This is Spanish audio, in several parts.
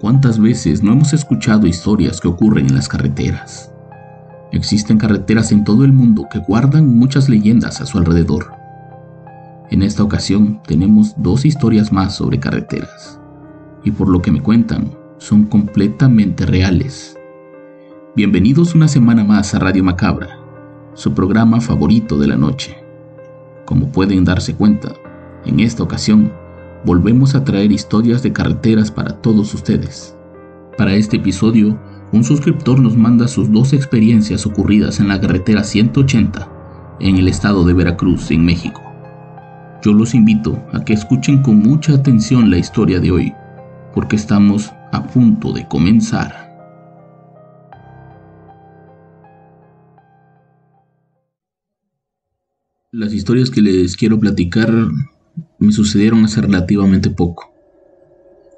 ¿Cuántas veces no hemos escuchado historias que ocurren en las carreteras? Existen carreteras en todo el mundo que guardan muchas leyendas a su alrededor. En esta ocasión tenemos dos historias más sobre carreteras, y por lo que me cuentan, son completamente reales. Bienvenidos una semana más a Radio Macabra, su programa favorito de la noche. Como pueden darse cuenta, en esta ocasión volvemos a traer historias de carreteras para todos ustedes. Para este episodio, un suscriptor nos manda sus dos experiencias ocurridas en la carretera 180 en el estado de Veracruz, en México. Yo los invito a que escuchen con mucha atención la historia de hoy, porque estamos a punto de comenzar. Las historias que les quiero platicar me sucedieron hace relativamente poco.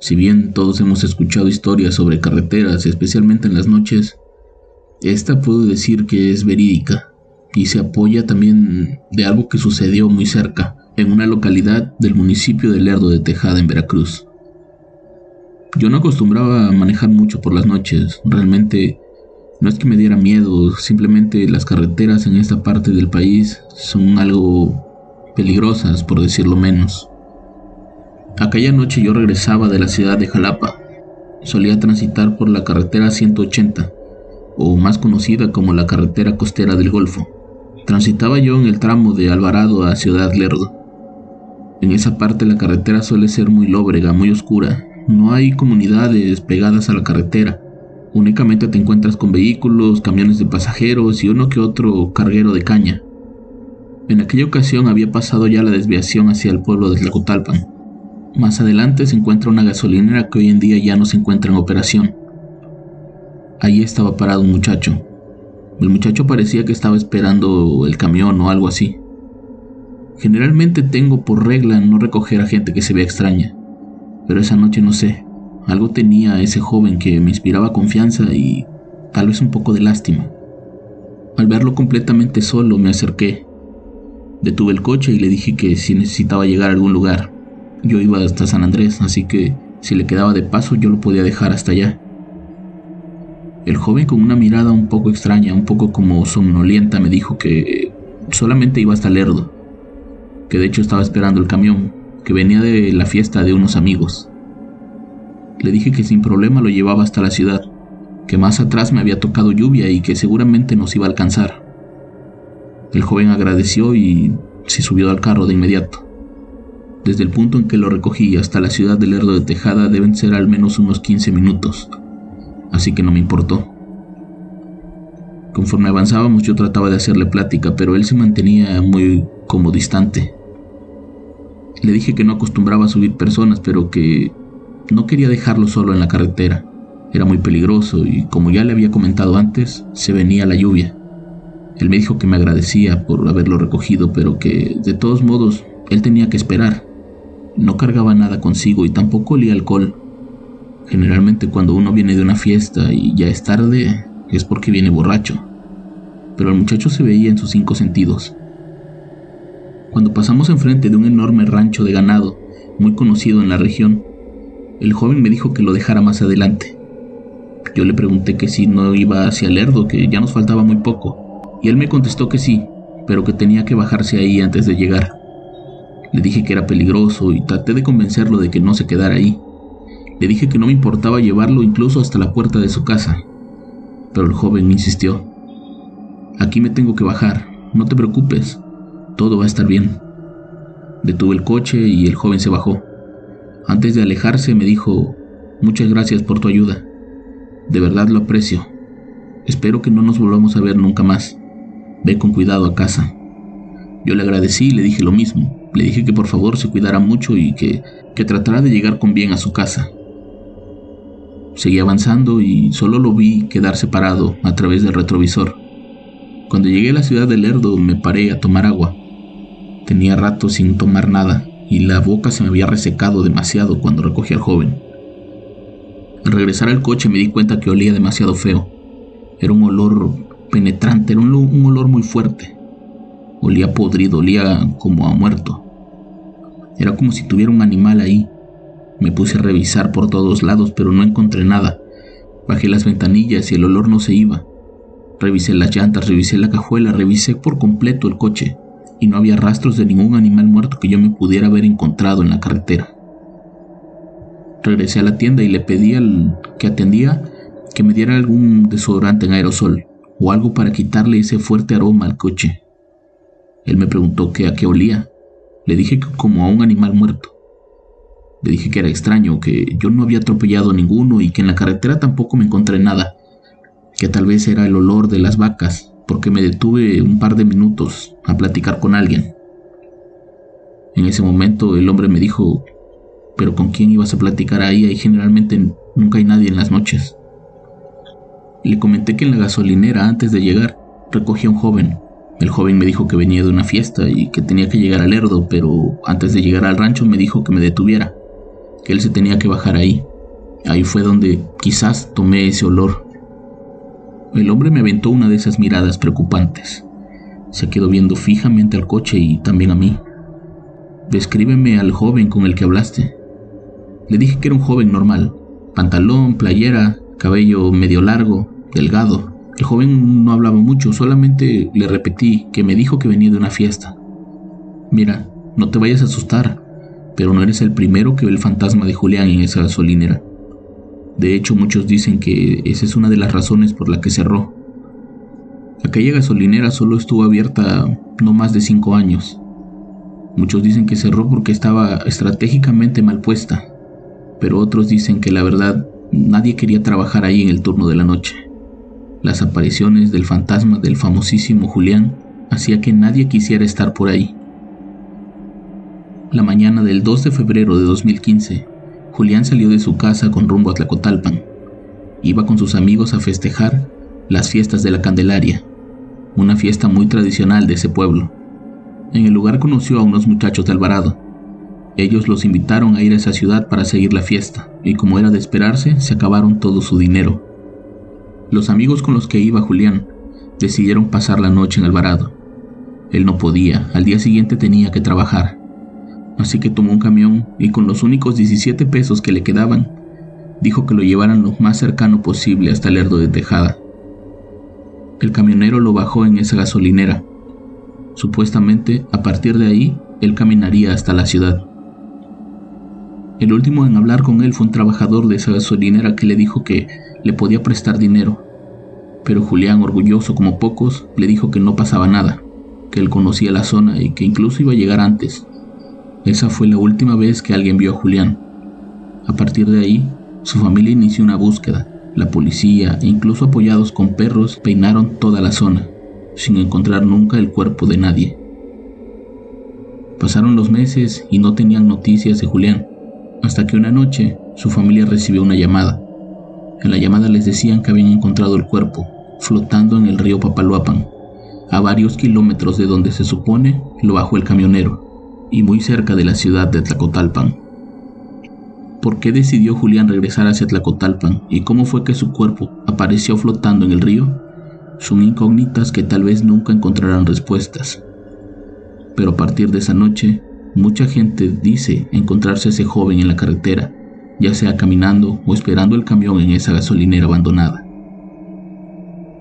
Si bien todos hemos escuchado historias sobre carreteras, especialmente en las noches, esta puedo decir que es verídica y se apoya también de algo que sucedió muy cerca, en una localidad del municipio de Lerdo de Tejada, en Veracruz. Yo no acostumbraba a manejar mucho por las noches, realmente no es que me diera miedo, simplemente las carreteras en esta parte del país son algo peligrosas, por decirlo menos. Aquella noche yo regresaba de la ciudad de Jalapa. Solía transitar por la carretera 180, o más conocida como la carretera costera del Golfo. Transitaba yo en el tramo de Alvarado a Ciudad Lerdo. En esa parte la carretera suele ser muy lóbrega, muy oscura. No hay comunidades pegadas a la carretera. Únicamente te encuentras con vehículos, camiones de pasajeros y uno que otro carguero de caña. En aquella ocasión había pasado ya la desviación hacia el pueblo de Tlacotalpan. Más adelante se encuentra una gasolinera que hoy en día ya no se encuentra en operación. Allí estaba parado un muchacho. El muchacho parecía que estaba esperando el camión o algo así. Generalmente tengo por regla no recoger a gente que se vea extraña, pero esa noche no sé, algo tenía ese joven que me inspiraba confianza y tal vez un poco de lástima. Al verlo completamente solo me acerqué. Detuve el coche y le dije que si necesitaba llegar a algún lugar, yo iba hasta San Andrés, así que si le quedaba de paso yo lo podía dejar hasta allá. El joven con una mirada un poco extraña, un poco como somnolienta, me dijo que solamente iba hasta Lerdo, que de hecho estaba esperando el camión, que venía de la fiesta de unos amigos. Le dije que sin problema lo llevaba hasta la ciudad, que más atrás me había tocado lluvia y que seguramente nos iba a alcanzar. El joven agradeció y se subió al carro de inmediato. Desde el punto en que lo recogí hasta la ciudad de Lerdo de Tejada deben ser al menos unos 15 minutos, así que no me importó. Conforme avanzábamos yo trataba de hacerle plática, pero él se mantenía muy como distante. Le dije que no acostumbraba a subir personas, pero que no quería dejarlo solo en la carretera. Era muy peligroso y como ya le había comentado antes, se venía la lluvia. Él me dijo que me agradecía por haberlo recogido, pero que de todos modos él tenía que esperar. No cargaba nada consigo y tampoco olía alcohol. Generalmente cuando uno viene de una fiesta y ya es tarde es porque viene borracho. Pero el muchacho se veía en sus cinco sentidos. Cuando pasamos enfrente de un enorme rancho de ganado, muy conocido en la región, el joven me dijo que lo dejara más adelante. Yo le pregunté que si no iba hacia Lerdo, que ya nos faltaba muy poco, y él me contestó que sí, pero que tenía que bajarse ahí antes de llegar. Le dije que era peligroso y traté de convencerlo de que no se quedara ahí. Le dije que no me importaba llevarlo incluso hasta la puerta de su casa. Pero el joven insistió. Aquí me tengo que bajar, no te preocupes, todo va a estar bien. Detuve el coche y el joven se bajó. Antes de alejarse me dijo, muchas gracias por tu ayuda. De verdad lo aprecio. Espero que no nos volvamos a ver nunca más. Ve con cuidado a casa. Yo le agradecí y le dije lo mismo. Le dije que por favor se cuidara mucho y que, que tratara de llegar con bien a su casa. Seguí avanzando y solo lo vi quedar separado a través del retrovisor. Cuando llegué a la ciudad de Lerdo me paré a tomar agua. Tenía rato sin tomar nada y la boca se me había resecado demasiado cuando recogí al joven. Al regresar al coche me di cuenta que olía demasiado feo. Era un olor penetrante, era un, olor muy fuerte. Olía podrido, olía como a muerto. Era como si tuviera un animal ahí. Me puse a revisar por todos lados, pero no encontré nada. Bajé las ventanillas y el olor no se iba. Revisé las llantas, revisé la cajuela, revisé por completo el coche y no había rastros de ningún animal muerto que yo me pudiera haber encontrado en la carretera. Regresé a la tienda y le pedí al que atendía que me diera algún desodorante en aerosol o algo para quitarle ese fuerte aroma al coche. Él me preguntó que a qué olía. Le dije que como a un animal muerto. Le dije que era extraño, que yo no había atropellado a ninguno y que en la carretera tampoco me encontré nada, que tal vez era el olor de las vacas, porque me detuve un par de minutos a platicar con alguien. En ese momento el hombre me dijo, pero ¿con quién ibas a platicar ahí? Ahí generalmente nunca hay nadie en las noches. Le comenté que en la gasolinera, antes de llegar, recogí a un joven. El joven me dijo que venía de una fiesta y que tenía que llegar al Erdo, pero antes de llegar al rancho me dijo que me detuviera, que él se tenía que bajar ahí. Ahí fue donde quizás tomé ese olor. El hombre me aventó una de esas miradas preocupantes. Se quedó viendo fijamente al coche y también a mí. Descríbeme al joven con el que hablaste. Le dije que era un joven normal, pantalón, playera, cabello medio largo, delgado. El joven no hablaba mucho, solamente le repetí que me dijo que venía de una fiesta. Mira, no te vayas a asustar, pero no eres el primero que ve el fantasma de Julián en esa gasolinera. De hecho, muchos dicen que esa es una de las razones por la que cerró. Aquella gasolinera solo estuvo abierta no más de cinco años. Muchos dicen que cerró porque estaba estratégicamente mal puesta, pero otros dicen que la verdad nadie quería trabajar ahí en el turno de la noche. Las apariciones del fantasma del famosísimo Julián hacía que nadie quisiera estar por ahí. La mañana del 2 de febrero de 2015, Julián salió de su casa con rumbo a Tlacotalpan. Iba con sus amigos a festejar las fiestas de la Candelaria, una fiesta muy tradicional de ese pueblo. En el lugar conoció a unos muchachos de Alvarado. Ellos los invitaron a ir a esa ciudad para seguir la fiesta, y como era de esperarse, se acabaron todo su dinero. Los amigos con los que iba Julián decidieron pasar la noche en Alvarado. Él no podía, al día siguiente tenía que trabajar. Así que tomó un camión y con los únicos 17 pesos que le quedaban, dijo que lo llevaran lo más cercano posible hasta el Lerdo de Tejada. El camionero lo bajó en esa gasolinera. Supuestamente, a partir de ahí, él caminaría hasta la ciudad. El último en hablar con él fue un trabajador de esa gasolinera que le dijo que le podía prestar dinero, pero Julián, orgulloso como pocos, le dijo que no pasaba nada, que él conocía la zona y que incluso iba a llegar antes. Esa fue la última vez que alguien vio a Julián. A partir de ahí, su familia inició una búsqueda. La policía, e incluso apoyados con perros, peinaron toda la zona, sin encontrar nunca el cuerpo de nadie. Pasaron los meses y no tenían noticias de Julián, hasta que una noche su familia recibió una llamada. En la llamada les decían que habían encontrado el cuerpo, flotando en el río Papaloapan, a varios kilómetros de donde se supone lo bajó el camionero, y muy cerca de la ciudad de Tlacotalpan. ¿Por qué decidió Julián regresar hacia Tlacotalpan y cómo fue que su cuerpo apareció flotando en el río? Son incógnitas que tal vez nunca encontrarán respuestas. Pero a partir de esa noche, mucha gente dice encontrarse a ese joven en la carretera ya sea caminando o esperando el camión en esa gasolinera abandonada.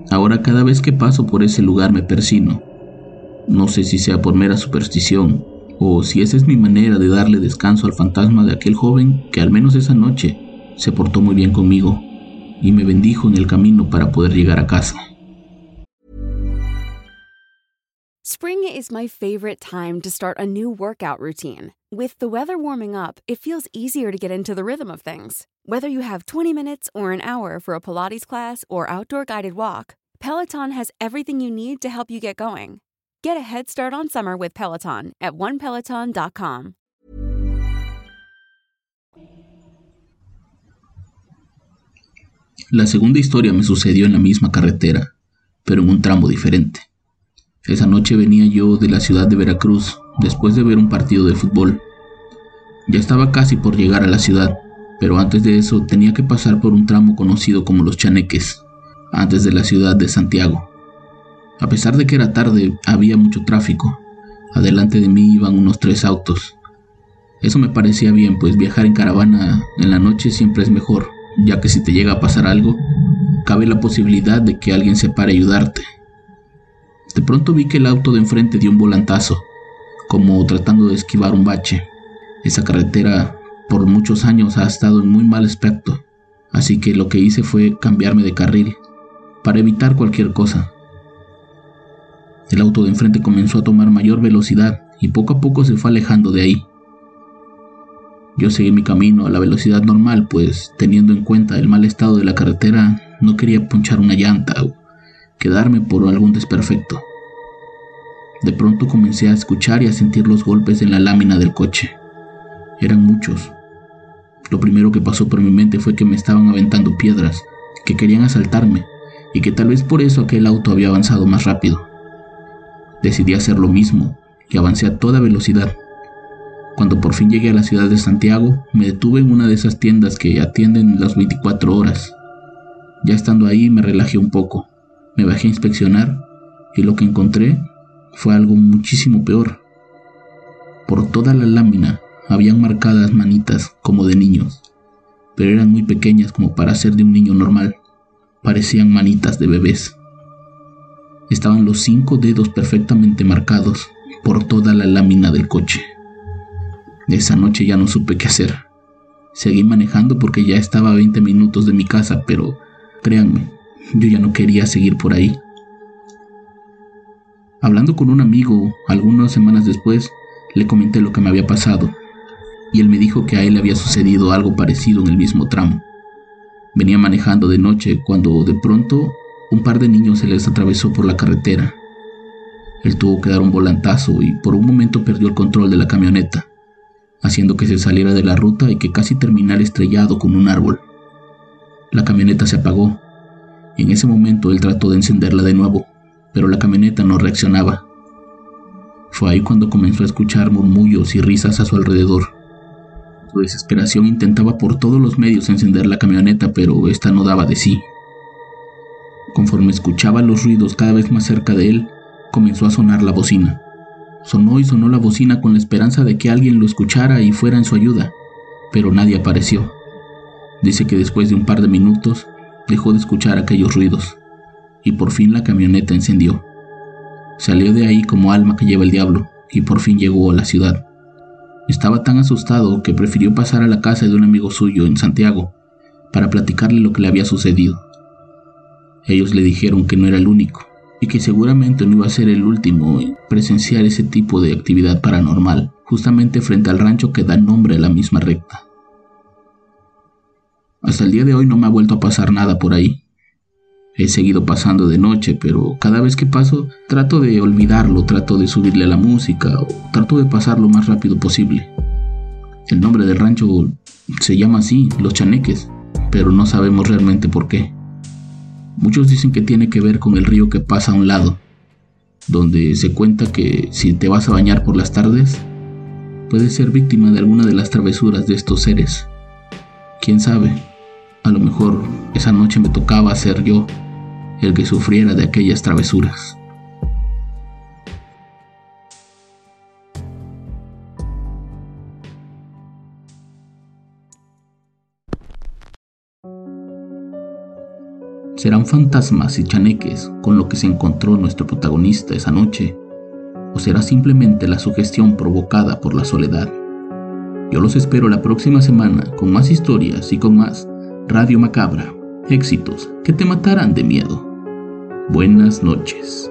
Ahora cada vez que paso por ese lugar me persino. No sé si sea por mera superstición o si esa es mi manera de darle descanso al fantasma de aquel joven que al menos esa noche se portó muy bien conmigo y me bendijo en el camino para poder llegar a casa. Spring is my favorite time to start a new workout routine. With the weather warming up, it feels easier to get into the rhythm of things. Whether you have 20 minutes or an hour for a Pilates class or outdoor guided walk, Peloton has everything you need to help you get going. Get a head start on summer with Peloton at onepeloton.com. La segunda historia me sucedió en la misma carretera, pero en un tramo diferente. Esa noche venía yo de la ciudad de Veracruz después de ver un partido de fútbol. Ya estaba casi por llegar a la ciudad, pero antes de eso tenía que pasar por un tramo conocido como Los Chaneques, antes de la ciudad de Santiago. A pesar de que era tarde, había mucho tráfico. Adelante de mí iban unos tres autos. Eso me parecía bien, pues viajar en caravana en la noche siempre es mejor, ya que si te llega a pasar algo, cabe la posibilidad de que alguien se pare a ayudarte. De pronto vi que el auto de enfrente dio un volantazo, como tratando de esquivar un bache. Esa carretera por muchos años ha estado en muy mal aspecto, así que lo que hice fue cambiarme de carril, para evitar cualquier cosa. El auto de enfrente comenzó a tomar mayor velocidad y poco a poco se fue alejando de ahí. Yo seguí mi camino a la velocidad normal, pues teniendo en cuenta el mal estado de la carretera, no quería punchar una llanta quedarme por algún desperfecto. De pronto comencé a escuchar y a sentir los golpes en la lámina del coche. Eran muchos. Lo primero que pasó por mi mente fue que me estaban aventando piedras, que querían asaltarme, y que tal vez por eso aquel auto había avanzado más rápido. Decidí hacer lo mismo, y avancé a toda velocidad. Cuando por fin llegué a la ciudad de Santiago, me detuve en una de esas tiendas que atienden las 24 horas. Ya estando ahí me relajé un poco, me bajé a inspeccionar y lo que encontré fue algo muchísimo peor. Por toda la lámina habían marcadas manitas como de niños, pero eran muy pequeñas como para ser de un niño normal. Parecían manitas de bebés. Estaban los cinco dedos perfectamente marcados por toda la lámina del coche. Esa noche ya no supe qué hacer. Seguí manejando porque ya estaba a 20 minutos de mi casa, pero créanme, yo ya no quería seguir por ahí. Hablando con un amigo algunas semanas después, le comenté lo que me había pasado, y él me dijo que a él le había sucedido algo parecido en el mismo tramo. Venía manejando de noche cuando de pronto un par de niños se les atravesó por la carretera. Él tuvo que dar un volantazo y por un momento perdió el control de la camioneta, haciendo que se saliera de la ruta y que casi terminara estrellado con un árbol. La camioneta se apagó en ese momento él trató de encenderla de nuevo, pero la camioneta no reaccionaba. Fue ahí cuando comenzó a escuchar murmullos y risas a su alrededor. Su desesperación intentaba por todos los medios encender la camioneta, pero esta no daba de sí. Conforme escuchaba los ruidos cada vez más cerca de él, comenzó a sonar la bocina. Sonó y sonó la bocina con la esperanza de que alguien lo escuchara y fuera en su ayuda, pero nadie apareció. Dice que después de un par de minutos, dejó de escuchar aquellos ruidos, y por fin la camioneta encendió. Salió de ahí como alma que lleva el diablo, y por fin llegó a la ciudad. Estaba tan asustado que prefirió pasar a la casa de un amigo suyo en Santiago para platicarle lo que le había sucedido. Ellos le dijeron que no era el único y que seguramente no iba a ser el último en presenciar ese tipo de actividad paranormal, justamente frente al rancho que da nombre a la misma recta. Hasta el día de hoy no me ha vuelto a pasar nada por ahí. He seguido pasando de noche, pero cada vez que paso trato de olvidarlo, trato de subirle a la música o trato de pasar lo más rápido posible. El nombre del rancho se llama así, Los Chaneques, pero no sabemos realmente por qué. Muchos dicen que tiene que ver con el río que pasa a un lado, donde se cuenta que si te vas a bañar por las tardes, puedes ser víctima de alguna de las travesuras de estos seres. ¿Quién sabe? A lo mejor esa noche me tocaba ser yo el que sufriera de aquellas travesuras. ¿Serán fantasmas y chaneques con lo que se encontró nuestro protagonista esa noche? ¿O será simplemente la sugestión provocada por la soledad? Yo los espero la próxima semana con más historias y con más Radio Macabra. Éxitos que te matarán de miedo. Buenas noches.